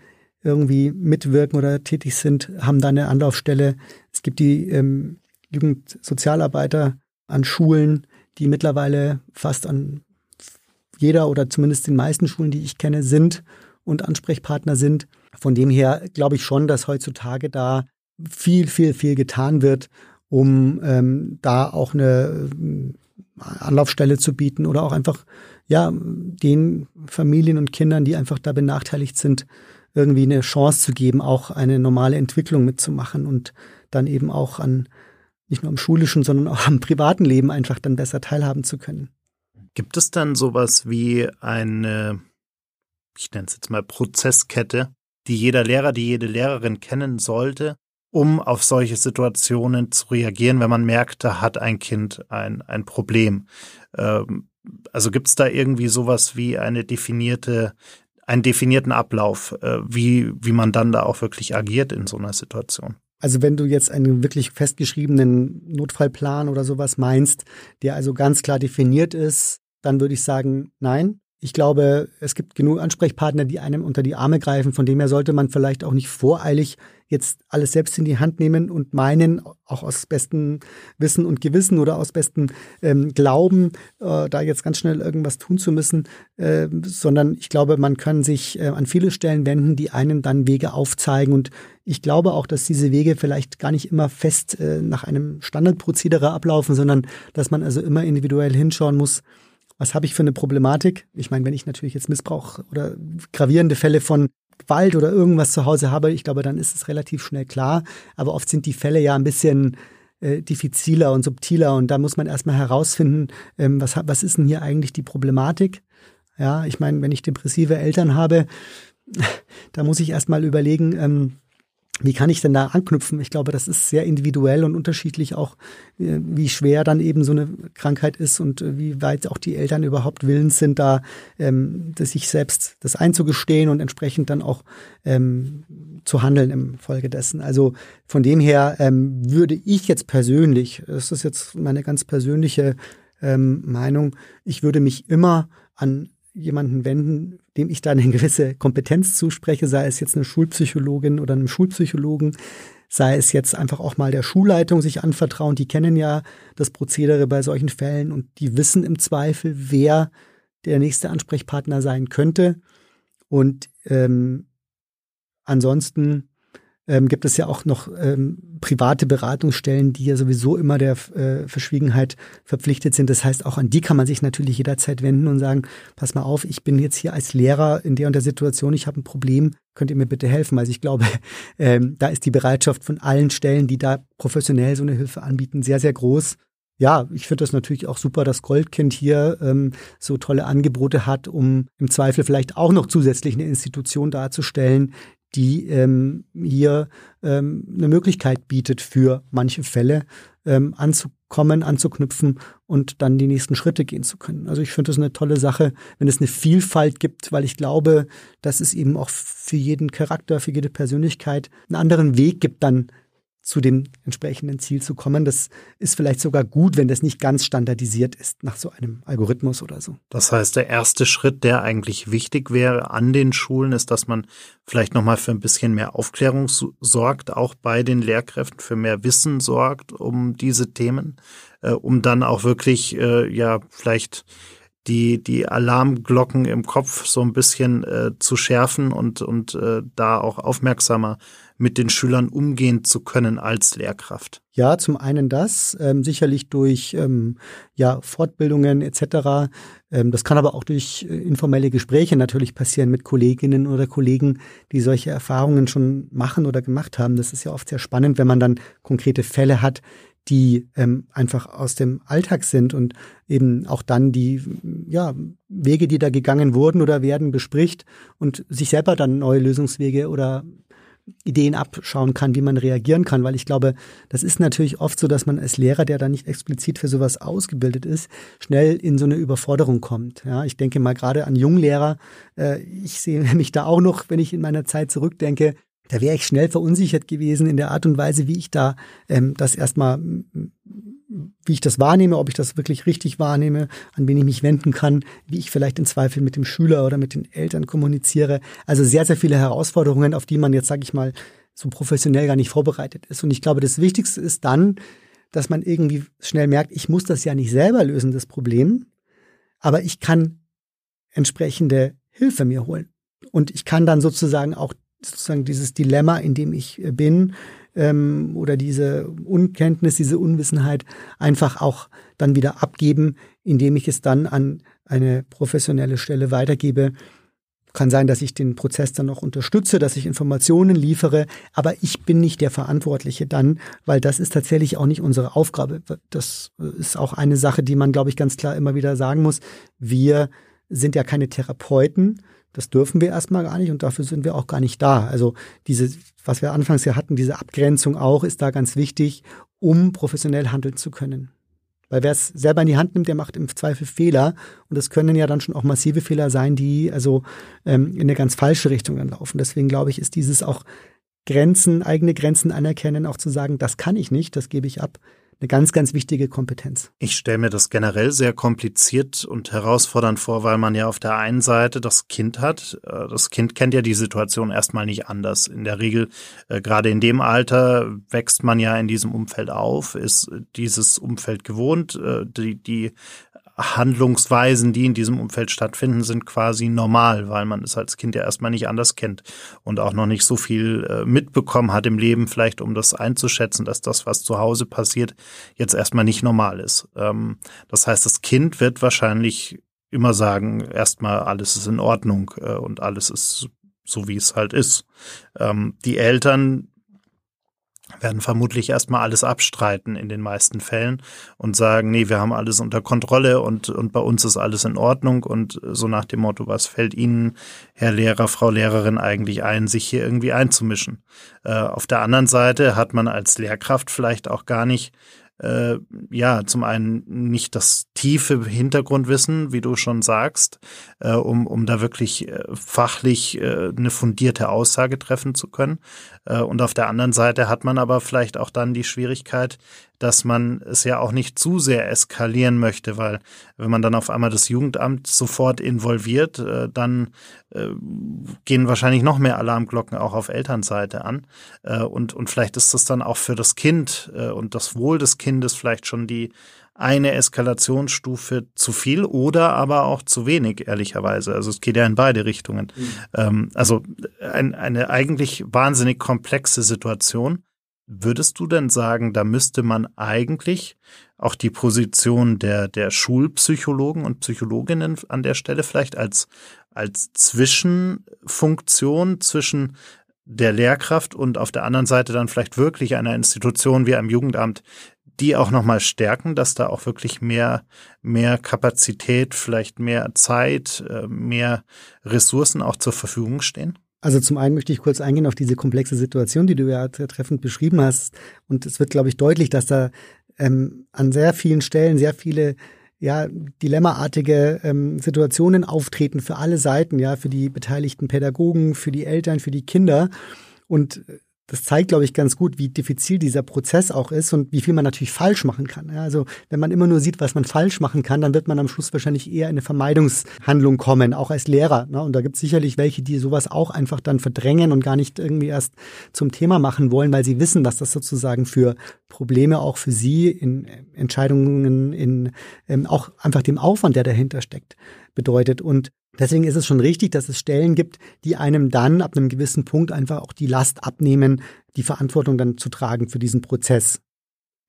irgendwie mitwirken oder tätig sind, haben da eine Anlaufstelle. Es gibt die ähm, Jugendsozialarbeiter an Schulen, die mittlerweile fast an jeder oder zumindest den meisten Schulen, die ich kenne, sind und Ansprechpartner sind. Von dem her glaube ich schon, dass heutzutage da viel, viel, viel getan wird, um ähm, da auch eine äh, Anlaufstelle zu bieten oder auch einfach ja den Familien und Kindern, die einfach da benachteiligt sind, irgendwie eine Chance zu geben, auch eine normale Entwicklung mitzumachen und dann eben auch an nicht nur am schulischen, sondern auch am privaten Leben einfach dann besser teilhaben zu können. Gibt es dann sowas wie eine, ich nenne es jetzt mal Prozesskette, die jeder Lehrer, die jede Lehrerin kennen sollte, um auf solche Situationen zu reagieren, wenn man merkt, da hat ein Kind ein, ein Problem? Ähm, also gibt es da irgendwie sowas wie eine definierte einen definierten Ablauf, äh, wie, wie man dann da auch wirklich agiert in so einer Situation. Also wenn du jetzt einen wirklich festgeschriebenen Notfallplan oder sowas meinst, der also ganz klar definiert ist, dann würde ich sagen, nein. Ich glaube, es gibt genug Ansprechpartner, die einem unter die Arme greifen. Von dem her sollte man vielleicht auch nicht voreilig jetzt alles selbst in die Hand nehmen und meinen, auch aus bestem Wissen und Gewissen oder aus bestem ähm, Glauben, äh, da jetzt ganz schnell irgendwas tun zu müssen, äh, sondern ich glaube, man kann sich äh, an viele Stellen wenden, die einen dann Wege aufzeigen. Und ich glaube auch, dass diese Wege vielleicht gar nicht immer fest äh, nach einem Standardprozedere ablaufen, sondern dass man also immer individuell hinschauen muss, was habe ich für eine Problematik? Ich meine, wenn ich natürlich jetzt Missbrauch oder gravierende Fälle von Gewalt oder irgendwas zu Hause habe, ich glaube, dann ist es relativ schnell klar. Aber oft sind die Fälle ja ein bisschen äh, diffiziler und subtiler und da muss man erstmal herausfinden, ähm, was, was ist denn hier eigentlich die Problematik? Ja, ich meine, wenn ich depressive Eltern habe, da muss ich erstmal überlegen, ähm, wie kann ich denn da anknüpfen? Ich glaube, das ist sehr individuell und unterschiedlich auch, äh, wie schwer dann eben so eine Krankheit ist und äh, wie weit auch die Eltern überhaupt willens sind, da ähm, sich selbst das einzugestehen und entsprechend dann auch ähm, zu handeln im Folge dessen. Also von dem her ähm, würde ich jetzt persönlich, das ist jetzt meine ganz persönliche ähm, Meinung, ich würde mich immer an jemanden wenden, dem ich da eine gewisse Kompetenz zuspreche, sei es jetzt eine Schulpsychologin oder einem Schulpsychologen, sei es jetzt einfach auch mal der Schulleitung sich anvertrauen. Die kennen ja das Prozedere bei solchen Fällen und die wissen im Zweifel, wer der nächste Ansprechpartner sein könnte. Und ähm, ansonsten ähm, gibt es ja auch noch ähm, private Beratungsstellen, die ja sowieso immer der äh, Verschwiegenheit verpflichtet sind. Das heißt, auch an die kann man sich natürlich jederzeit wenden und sagen, pass mal auf, ich bin jetzt hier als Lehrer in der und der Situation, ich habe ein Problem, könnt ihr mir bitte helfen? Also ich glaube, ähm, da ist die Bereitschaft von allen Stellen, die da professionell so eine Hilfe anbieten, sehr, sehr groß. Ja, ich finde das natürlich auch super, dass Goldkind hier ähm, so tolle Angebote hat, um im Zweifel vielleicht auch noch zusätzlich eine Institution darzustellen, die ähm, hier ähm, eine Möglichkeit bietet für manche Fälle ähm, anzukommen, anzuknüpfen und dann die nächsten Schritte gehen zu können. Also ich finde das eine tolle Sache, wenn es eine Vielfalt gibt, weil ich glaube, dass es eben auch für jeden Charakter, für jede Persönlichkeit einen anderen Weg gibt, dann zu dem entsprechenden Ziel zu kommen. Das ist vielleicht sogar gut, wenn das nicht ganz standardisiert ist nach so einem Algorithmus oder so. Das heißt, der erste Schritt, der eigentlich wichtig wäre an den Schulen, ist, dass man vielleicht nochmal für ein bisschen mehr Aufklärung sorgt, auch bei den Lehrkräften für mehr Wissen sorgt um diese Themen, äh, um dann auch wirklich, äh, ja, vielleicht die, die Alarmglocken im Kopf so ein bisschen äh, zu schärfen und, und äh, da auch aufmerksamer mit den Schülern umgehen zu können als Lehrkraft? Ja, zum einen das, ähm, sicherlich durch ähm, ja, Fortbildungen etc. Ähm, das kann aber auch durch äh, informelle Gespräche natürlich passieren mit Kolleginnen oder Kollegen, die solche Erfahrungen schon machen oder gemacht haben. Das ist ja oft sehr spannend, wenn man dann konkrete Fälle hat, die ähm, einfach aus dem Alltag sind und eben auch dann die ja, Wege, die da gegangen wurden oder werden, bespricht und sich selber dann neue Lösungswege oder Ideen abschauen kann, wie man reagieren kann, weil ich glaube, das ist natürlich oft so, dass man als Lehrer, der da nicht explizit für sowas ausgebildet ist, schnell in so eine Überforderung kommt. Ja, ich denke mal gerade an Junglehrer. Äh, ich sehe mich da auch noch, wenn ich in meiner Zeit zurückdenke, da wäre ich schnell verunsichert gewesen in der Art und Weise, wie ich da ähm, das erstmal, wie ich das wahrnehme, ob ich das wirklich richtig wahrnehme, an wen ich mich wenden kann, wie ich vielleicht in Zweifel mit dem Schüler oder mit den Eltern kommuniziere. Also sehr, sehr viele Herausforderungen, auf die man jetzt, sage ich mal, so professionell gar nicht vorbereitet ist. Und ich glaube, das Wichtigste ist dann, dass man irgendwie schnell merkt, ich muss das ja nicht selber lösen, das Problem, aber ich kann entsprechende Hilfe mir holen. Und ich kann dann sozusagen auch sozusagen dieses Dilemma, in dem ich äh, bin, ähm, oder diese Unkenntnis, diese Unwissenheit einfach auch dann wieder abgeben, indem ich es dann an eine professionelle Stelle weitergebe. Kann sein, dass ich den Prozess dann noch unterstütze, dass ich Informationen liefere, aber ich bin nicht der Verantwortliche dann, weil das ist tatsächlich auch nicht unsere Aufgabe. Das ist auch eine Sache, die man, glaube ich, ganz klar immer wieder sagen muss. Wir sind ja keine Therapeuten, das dürfen wir erstmal gar nicht und dafür sind wir auch gar nicht da. Also diese, was wir anfangs ja hatten, diese Abgrenzung auch, ist da ganz wichtig, um professionell handeln zu können. Weil wer es selber in die Hand nimmt, der macht im Zweifel Fehler. Und das können ja dann schon auch massive Fehler sein, die also ähm, in eine ganz falsche Richtung dann laufen. Deswegen glaube ich, ist dieses auch Grenzen, eigene Grenzen anerkennen, auch zu sagen, das kann ich nicht, das gebe ich ab, eine ganz, ganz wichtige Kompetenz. Ich stelle mir das generell sehr kompliziert und herausfordernd vor, weil man ja auf der einen Seite das Kind hat. Äh, das Kind kennt ja die Situation erstmal nicht anders. In der Regel, äh, gerade in dem Alter, wächst man ja in diesem Umfeld auf, ist dieses Umfeld gewohnt. Äh, die, die Handlungsweisen, die in diesem Umfeld stattfinden, sind quasi normal, weil man es als Kind ja erstmal nicht anders kennt und auch noch nicht so viel äh, mitbekommen hat im Leben, vielleicht um das einzuschätzen, dass das, was zu Hause passiert, jetzt erstmal nicht normal ist. Ähm, das heißt, das Kind wird wahrscheinlich immer sagen, erstmal alles ist in Ordnung äh, und alles ist so, wie es halt ist. Ähm, die Eltern werden vermutlich erstmal alles abstreiten in den meisten Fällen und sagen, nee, wir haben alles unter Kontrolle und, und bei uns ist alles in Ordnung und so nach dem Motto, was fällt Ihnen, Herr Lehrer, Frau Lehrerin, eigentlich ein, sich hier irgendwie einzumischen? Äh, auf der anderen Seite hat man als Lehrkraft vielleicht auch gar nicht äh, ja, zum einen nicht das tiefe Hintergrundwissen, wie du schon sagst, äh, um, um da wirklich äh, fachlich äh, eine fundierte Aussage treffen zu können. Äh, und auf der anderen Seite hat man aber vielleicht auch dann die Schwierigkeit, dass man es ja auch nicht zu sehr eskalieren möchte, weil wenn man dann auf einmal das Jugendamt sofort involviert, äh, dann äh, gehen wahrscheinlich noch mehr Alarmglocken auch auf Elternseite an. Äh, und, und vielleicht ist das dann auch für das Kind und das Wohl des Kindes vielleicht schon die eine Eskalationsstufe zu viel oder aber auch zu wenig, ehrlicherweise. Also es geht ja in beide Richtungen. Mhm. Ähm, also ein, eine eigentlich wahnsinnig komplexe Situation. Würdest du denn sagen, da müsste man eigentlich auch die Position der, der Schulpsychologen und Psychologinnen an der Stelle vielleicht als, als Zwischenfunktion zwischen der Lehrkraft und auf der anderen Seite dann vielleicht wirklich einer Institution wie einem Jugendamt, die auch nochmal stärken, dass da auch wirklich mehr, mehr Kapazität, vielleicht mehr Zeit, äh, mehr Ressourcen auch zur Verfügung stehen? Also zum einen möchte ich kurz eingehen auf diese komplexe Situation, die du ja treffend beschrieben hast. Und es wird, glaube ich, deutlich, dass da ähm, an sehr vielen Stellen sehr viele ja, dilemmaartige ähm, Situationen auftreten für alle Seiten, ja, für die beteiligten Pädagogen, für die Eltern, für die Kinder. Und das zeigt, glaube ich, ganz gut, wie diffizil dieser Prozess auch ist und wie viel man natürlich falsch machen kann. Also wenn man immer nur sieht, was man falsch machen kann, dann wird man am Schluss wahrscheinlich eher in eine Vermeidungshandlung kommen, auch als Lehrer. Ne? Und da gibt es sicherlich welche, die sowas auch einfach dann verdrängen und gar nicht irgendwie erst zum Thema machen wollen, weil sie wissen, was das sozusagen für Probleme auch für sie in Entscheidungen, in ähm, auch einfach dem Aufwand, der dahinter steckt, bedeutet. Und Deswegen ist es schon richtig, dass es Stellen gibt, die einem dann ab einem gewissen Punkt einfach auch die Last abnehmen, die Verantwortung dann zu tragen für diesen Prozess.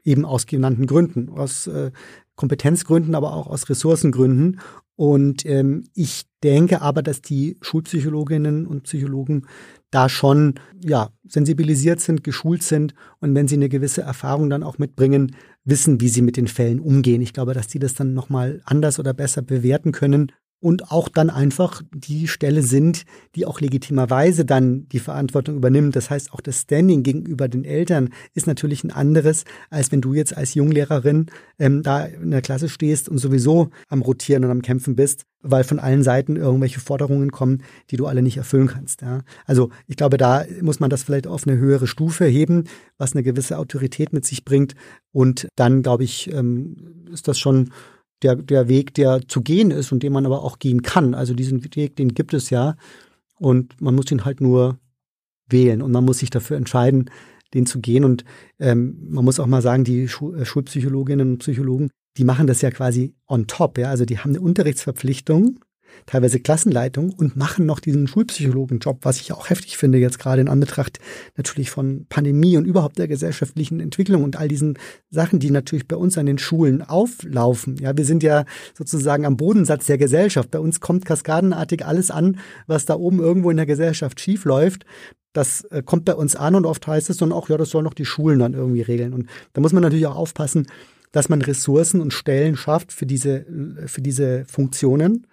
Eben aus genannten Gründen, aus äh, Kompetenzgründen, aber auch aus Ressourcengründen. Und ähm, ich denke aber, dass die Schulpsychologinnen und Psychologen da schon ja sensibilisiert sind, geschult sind und wenn sie eine gewisse Erfahrung dann auch mitbringen, wissen, wie sie mit den Fällen umgehen. Ich glaube, dass die das dann nochmal anders oder besser bewerten können und auch dann einfach die Stelle sind, die auch legitimerweise dann die Verantwortung übernimmt. Das heißt, auch das Standing gegenüber den Eltern ist natürlich ein anderes, als wenn du jetzt als Junglehrerin ähm, da in der Klasse stehst und sowieso am Rotieren und am Kämpfen bist, weil von allen Seiten irgendwelche Forderungen kommen, die du alle nicht erfüllen kannst. Ja. Also ich glaube, da muss man das vielleicht auf eine höhere Stufe heben, was eine gewisse Autorität mit sich bringt. Und dann, glaube ich, ähm, ist das schon der, der Weg, der zu gehen ist und den man aber auch gehen kann. Also diesen Weg, den gibt es ja. Und man muss ihn halt nur wählen und man muss sich dafür entscheiden, den zu gehen. Und ähm, man muss auch mal sagen, die Schu äh, Schulpsychologinnen und Psychologen, die machen das ja quasi on top. Ja? Also die haben eine Unterrichtsverpflichtung teilweise Klassenleitung und machen noch diesen Schulpsychologenjob, was ich auch heftig finde jetzt gerade in Anbetracht natürlich von Pandemie und überhaupt der gesellschaftlichen Entwicklung und all diesen Sachen, die natürlich bei uns an den Schulen auflaufen. Ja, wir sind ja sozusagen am Bodensatz der Gesellschaft. Bei uns kommt kaskadenartig alles an, was da oben irgendwo in der Gesellschaft schief läuft. Das äh, kommt bei uns an und oft heißt es dann auch, ja, das sollen noch die Schulen dann irgendwie regeln. Und da muss man natürlich auch aufpassen, dass man Ressourcen und Stellen schafft für diese, für diese Funktionen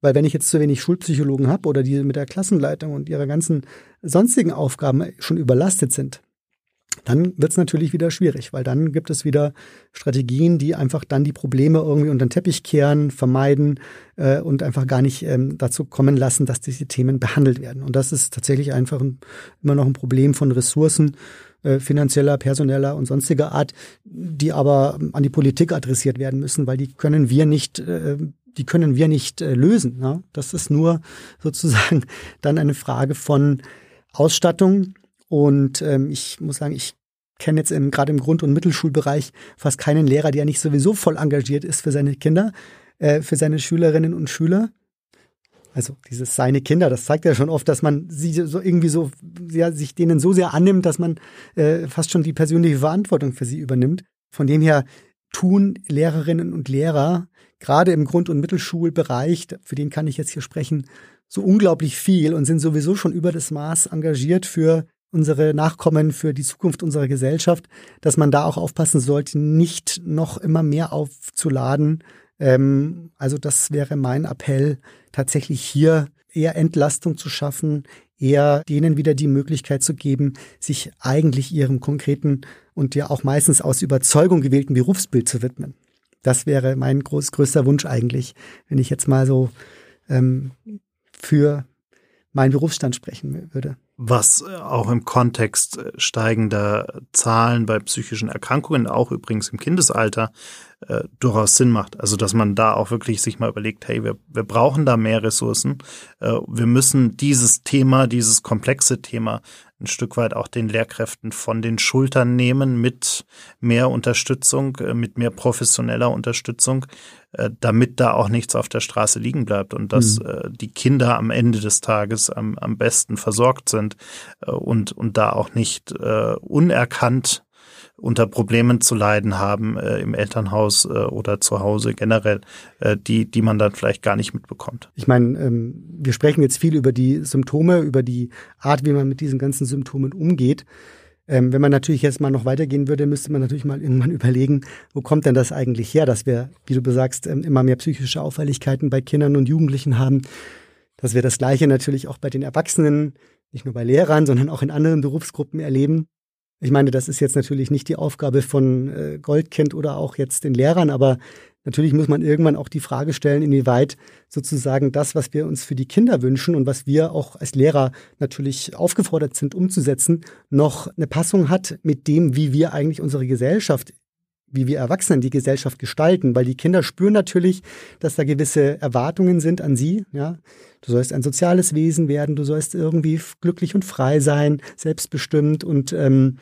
weil wenn ich jetzt zu wenig Schulpsychologen habe oder die mit der Klassenleitung und ihrer ganzen sonstigen Aufgaben schon überlastet sind, dann wird es natürlich wieder schwierig, weil dann gibt es wieder Strategien, die einfach dann die Probleme irgendwie unter den Teppich kehren, vermeiden äh, und einfach gar nicht ähm, dazu kommen lassen, dass diese Themen behandelt werden. Und das ist tatsächlich einfach ein, immer noch ein Problem von Ressourcen, äh, finanzieller, personeller und sonstiger Art, die aber an die Politik adressiert werden müssen, weil die können wir nicht äh, die können wir nicht äh, lösen. Ja? Das ist nur sozusagen dann eine Frage von Ausstattung. Und ähm, ich muss sagen, ich kenne jetzt gerade im Grund- und Mittelschulbereich fast keinen Lehrer, der nicht sowieso voll engagiert ist für seine Kinder, äh, für seine Schülerinnen und Schüler. Also dieses seine Kinder, das zeigt ja schon oft, dass man sie so irgendwie so ja, sich denen so sehr annimmt, dass man äh, fast schon die persönliche Verantwortung für sie übernimmt. Von dem her tun Lehrerinnen und Lehrer gerade im Grund- und Mittelschulbereich, für den kann ich jetzt hier sprechen, so unglaublich viel und sind sowieso schon über das Maß engagiert für unsere Nachkommen, für die Zukunft unserer Gesellschaft, dass man da auch aufpassen sollte, nicht noch immer mehr aufzuladen. Ähm, also das wäre mein Appell, tatsächlich hier eher Entlastung zu schaffen, eher denen wieder die Möglichkeit zu geben, sich eigentlich ihrem konkreten und ja auch meistens aus Überzeugung gewählten Berufsbild zu widmen. Das wäre mein groß, größter Wunsch eigentlich, wenn ich jetzt mal so ähm, für meinen Berufsstand sprechen würde. Was äh, auch im Kontext äh, steigender Zahlen bei psychischen Erkrankungen, auch übrigens im Kindesalter, äh, durchaus Sinn macht. Also dass man da auch wirklich sich mal überlegt, hey, wir, wir brauchen da mehr Ressourcen. Äh, wir müssen dieses Thema, dieses komplexe Thema ein Stück weit auch den Lehrkräften von den Schultern nehmen mit mehr Unterstützung, äh, mit mehr professioneller Unterstützung, äh, damit da auch nichts auf der Straße liegen bleibt und dass mhm. die Kinder am Ende des Tages am, am besten versorgt sind und, und da auch nicht unerkannt unter Problemen zu leiden haben äh, im Elternhaus äh, oder zu Hause generell, äh, die, die man dann vielleicht gar nicht mitbekommt. Ich meine, ähm, wir sprechen jetzt viel über die Symptome, über die Art, wie man mit diesen ganzen Symptomen umgeht. Ähm, wenn man natürlich jetzt mal noch weitergehen würde, müsste man natürlich mal irgendwann überlegen, wo kommt denn das eigentlich her, dass wir, wie du besagst, ähm, immer mehr psychische Auffälligkeiten bei Kindern und Jugendlichen haben. Dass wir das Gleiche natürlich auch bei den Erwachsenen, nicht nur bei Lehrern, sondern auch in anderen Berufsgruppen erleben. Ich meine, das ist jetzt natürlich nicht die Aufgabe von äh, Goldkind oder auch jetzt den Lehrern, aber natürlich muss man irgendwann auch die Frage stellen, inwieweit sozusagen das, was wir uns für die Kinder wünschen und was wir auch als Lehrer natürlich aufgefordert sind umzusetzen, noch eine Passung hat mit dem, wie wir eigentlich unsere Gesellschaft wie wir Erwachsenen die Gesellschaft gestalten, weil die Kinder spüren natürlich, dass da gewisse Erwartungen sind an sie. Ja, du sollst ein soziales Wesen werden, du sollst irgendwie glücklich und frei sein, selbstbestimmt und ähm,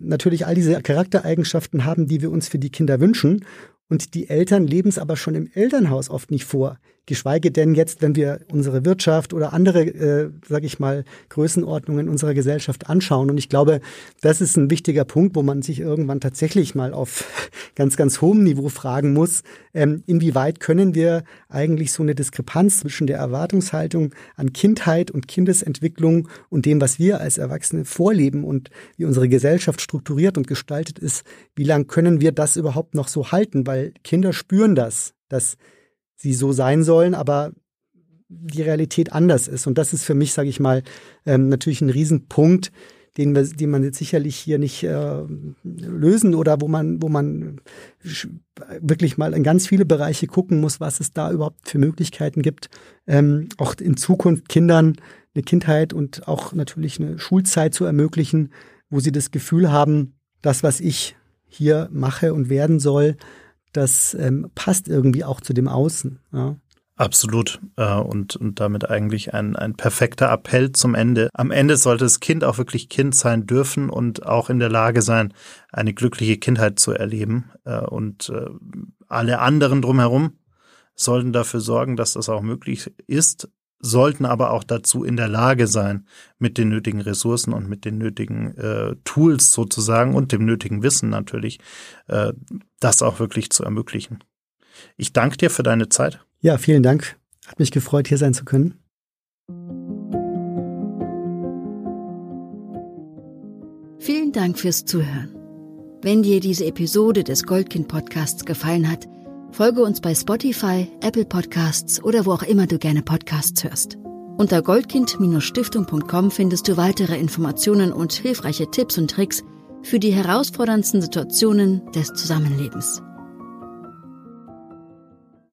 natürlich all diese Charaktereigenschaften haben, die wir uns für die Kinder wünschen. Und die Eltern leben es aber schon im Elternhaus oft nicht vor. Geschweige denn jetzt, wenn wir unsere Wirtschaft oder andere, äh, sage ich mal, Größenordnungen unserer Gesellschaft anschauen. Und ich glaube, das ist ein wichtiger Punkt, wo man sich irgendwann tatsächlich mal auf ganz, ganz hohem Niveau fragen muss, ähm, inwieweit können wir eigentlich so eine Diskrepanz zwischen der Erwartungshaltung an Kindheit und Kindesentwicklung und dem, was wir als Erwachsene vorleben und wie unsere Gesellschaft strukturiert und gestaltet ist, wie lang können wir das überhaupt noch so halten? Weil Kinder spüren das, dass sie so sein sollen, aber die Realität anders ist. Und das ist für mich, sage ich mal, ähm, natürlich ein Riesenpunkt, den, wir, den man jetzt sicherlich hier nicht äh, lösen oder wo man, wo man wirklich mal in ganz viele Bereiche gucken muss, was es da überhaupt für Möglichkeiten gibt, ähm, auch in Zukunft Kindern eine Kindheit und auch natürlich eine Schulzeit zu ermöglichen, wo sie das Gefühl haben, das, was ich hier mache und werden soll, das ähm, passt irgendwie auch zu dem Außen. Ja. Absolut. Äh, und, und damit eigentlich ein, ein perfekter Appell zum Ende. Am Ende sollte das Kind auch wirklich Kind sein dürfen und auch in der Lage sein, eine glückliche Kindheit zu erleben. Äh, und äh, alle anderen drumherum sollten dafür sorgen, dass das auch möglich ist sollten aber auch dazu in der Lage sein, mit den nötigen Ressourcen und mit den nötigen äh, Tools sozusagen und dem nötigen Wissen natürlich, äh, das auch wirklich zu ermöglichen. Ich danke dir für deine Zeit. Ja, vielen Dank. Hat mich gefreut, hier sein zu können. Vielen Dank fürs Zuhören. Wenn dir diese Episode des Goldkind Podcasts gefallen hat, Folge uns bei Spotify, Apple Podcasts oder wo auch immer du gerne Podcasts hörst. Unter goldkind-stiftung.com findest du weitere Informationen und hilfreiche Tipps und Tricks für die herausforderndsten Situationen des Zusammenlebens.